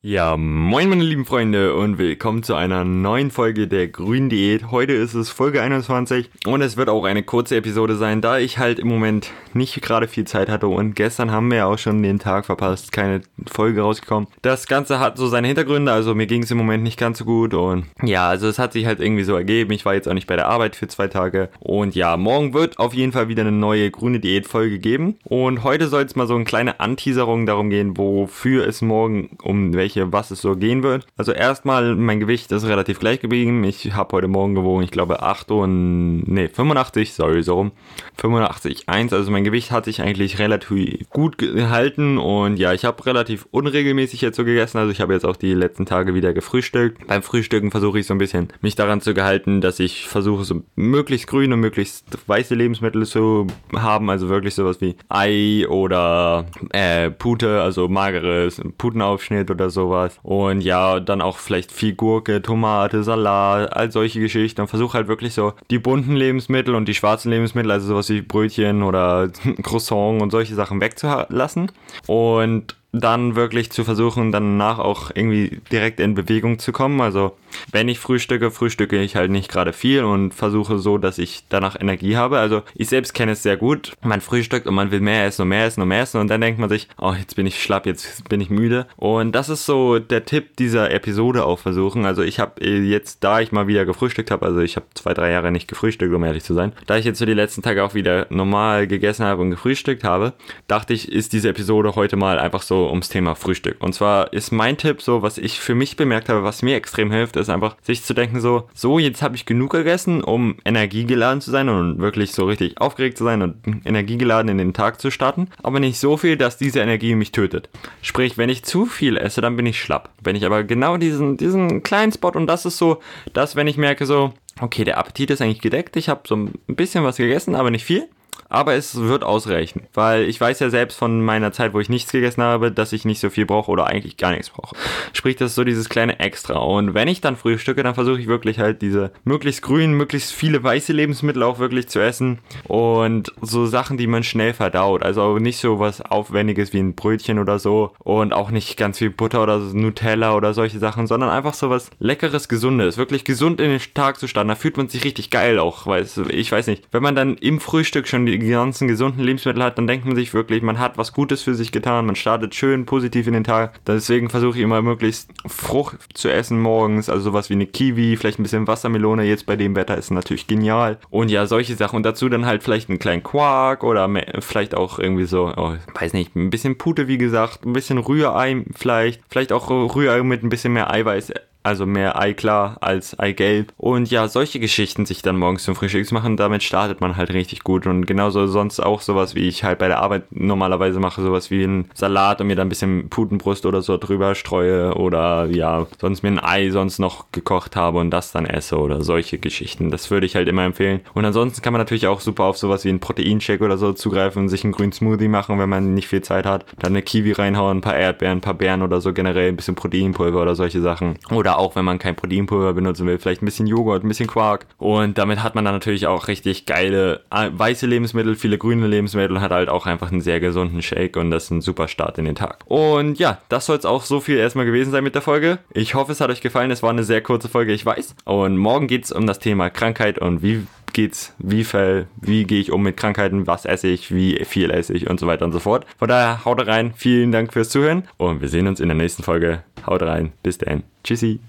Ja, moin meine lieben Freunde und willkommen zu einer neuen Folge der Grünen Diät. Heute ist es Folge 21 und es wird auch eine kurze Episode sein, da ich halt im Moment nicht gerade viel Zeit hatte und gestern haben wir auch schon den Tag verpasst, keine Folge rausgekommen. Das Ganze hat so seine Hintergründe, also mir ging es im Moment nicht ganz so gut und ja, also es hat sich halt irgendwie so ergeben. Ich war jetzt auch nicht bei der Arbeit für zwei Tage und ja, morgen wird auf jeden Fall wieder eine neue Grüne Diät Folge geben und heute soll es mal so eine kleine Anteaserung darum gehen, wofür es morgen um welche welche, was es so gehen wird. Also erstmal, mein Gewicht ist relativ gleich geblieben. Ich habe heute Morgen gewogen, ich glaube 8 und, nee, 85, sorry, so rum. 85,1, also mein Gewicht hat sich eigentlich relativ gut gehalten und ja, ich habe relativ unregelmäßig jetzt so gegessen. Also ich habe jetzt auch die letzten Tage wieder gefrühstückt. Beim Frühstücken versuche ich so ein bisschen mich daran zu gehalten, dass ich versuche, so möglichst grüne, möglichst weiße Lebensmittel zu haben. Also wirklich sowas wie Ei oder äh, Pute, also mageres Putenaufschnitt oder so sowas. Und ja, dann auch vielleicht viel Gurke, Tomate, Salat, all solche Geschichten. Und versuche halt wirklich so die bunten Lebensmittel und die schwarzen Lebensmittel, also sowas wie Brötchen oder Croissant und solche Sachen wegzulassen. Und dann wirklich zu versuchen, danach auch irgendwie direkt in Bewegung zu kommen. Also wenn ich frühstücke, frühstücke ich halt nicht gerade viel und versuche so, dass ich danach Energie habe. Also ich selbst kenne es sehr gut. Man frühstückt und man will mehr essen und mehr essen und mehr essen und dann denkt man sich, oh, jetzt bin ich schlapp, jetzt bin ich müde. Und das ist so der Tipp dieser Episode auch versuchen. Also ich habe jetzt, da ich mal wieder gefrühstückt habe, also ich habe zwei, drei Jahre nicht gefrühstückt, um ehrlich zu sein, da ich jetzt so die letzten Tage auch wieder normal gegessen habe und gefrühstückt habe, dachte ich, ist diese Episode heute mal einfach so ums Thema Frühstück. Und zwar ist mein Tipp so, was ich für mich bemerkt habe, was mir extrem hilft, ist einfach sich zu denken so, so jetzt habe ich genug gegessen, um energiegeladen zu sein und wirklich so richtig aufgeregt zu sein und energiegeladen in den Tag zu starten, aber nicht so viel, dass diese Energie mich tötet. Sprich, wenn ich zu viel esse, dann bin ich schlapp. Wenn ich aber genau diesen, diesen kleinen Spot und das ist so, dass wenn ich merke so, okay, der Appetit ist eigentlich gedeckt, ich habe so ein bisschen was gegessen, aber nicht viel aber es wird ausreichen, weil ich weiß ja selbst von meiner Zeit, wo ich nichts gegessen habe, dass ich nicht so viel brauche oder eigentlich gar nichts brauche. Sprich, das ist so dieses kleine Extra. Und wenn ich dann frühstücke, dann versuche ich wirklich halt diese möglichst grünen, möglichst viele weiße Lebensmittel auch wirklich zu essen und so Sachen, die man schnell verdaut. Also nicht so was Aufwendiges wie ein Brötchen oder so und auch nicht ganz viel Butter oder Nutella oder solche Sachen, sondern einfach so was Leckeres, Gesundes. Wirklich gesund in den Tag zu starten. Da fühlt man sich richtig geil auch, weil ich weiß nicht, wenn man dann im Frühstück schon die die ganzen gesunden Lebensmittel hat, dann denkt man sich wirklich, man hat was Gutes für sich getan, man startet schön positiv in den Tag. Deswegen versuche ich immer möglichst Frucht zu essen morgens, also sowas wie eine Kiwi, vielleicht ein bisschen Wassermelone, jetzt bei dem Wetter ist natürlich genial. Und ja, solche Sachen. Und dazu dann halt vielleicht einen kleinen Quark oder vielleicht auch irgendwie so, oh, weiß nicht, ein bisschen Pute, wie gesagt, ein bisschen Rührei vielleicht, vielleicht auch Rührei mit ein bisschen mehr Eiweiß also mehr Eiklar als Eigelb. Und ja, solche Geschichten sich dann morgens zum Frühstück machen, damit startet man halt richtig gut. Und genauso sonst auch sowas, wie ich halt bei der Arbeit normalerweise mache, sowas wie ein Salat und mir dann ein bisschen Putenbrust oder so drüber streue oder ja, sonst mir ein Ei sonst noch gekocht habe und das dann esse oder solche Geschichten. Das würde ich halt immer empfehlen. Und ansonsten kann man natürlich auch super auf sowas wie ein Proteinshake oder so zugreifen und sich einen grünen Smoothie machen, wenn man nicht viel Zeit hat. Dann eine Kiwi reinhauen, ein paar Erdbeeren, ein paar Beeren oder so generell, ein bisschen Proteinpulver oder solche Sachen. Oder auch wenn man kein Proteinpulver benutzen will, vielleicht ein bisschen Joghurt, ein bisschen Quark. Und damit hat man dann natürlich auch richtig geile äh, weiße Lebensmittel, viele grüne Lebensmittel und hat halt auch einfach einen sehr gesunden Shake und das ist ein super Start in den Tag. Und ja, das soll es auch so viel erstmal gewesen sein mit der Folge. Ich hoffe, es hat euch gefallen. Es war eine sehr kurze Folge, ich weiß. Und morgen geht es um das Thema Krankheit und wie geht's, wie viel, wie gehe ich um mit Krankheiten, was esse ich, wie viel esse ich und so weiter und so fort. Von daher haut rein, vielen Dank fürs Zuhören und wir sehen uns in der nächsten Folge. Haut rein, bis dann. Tschüssi.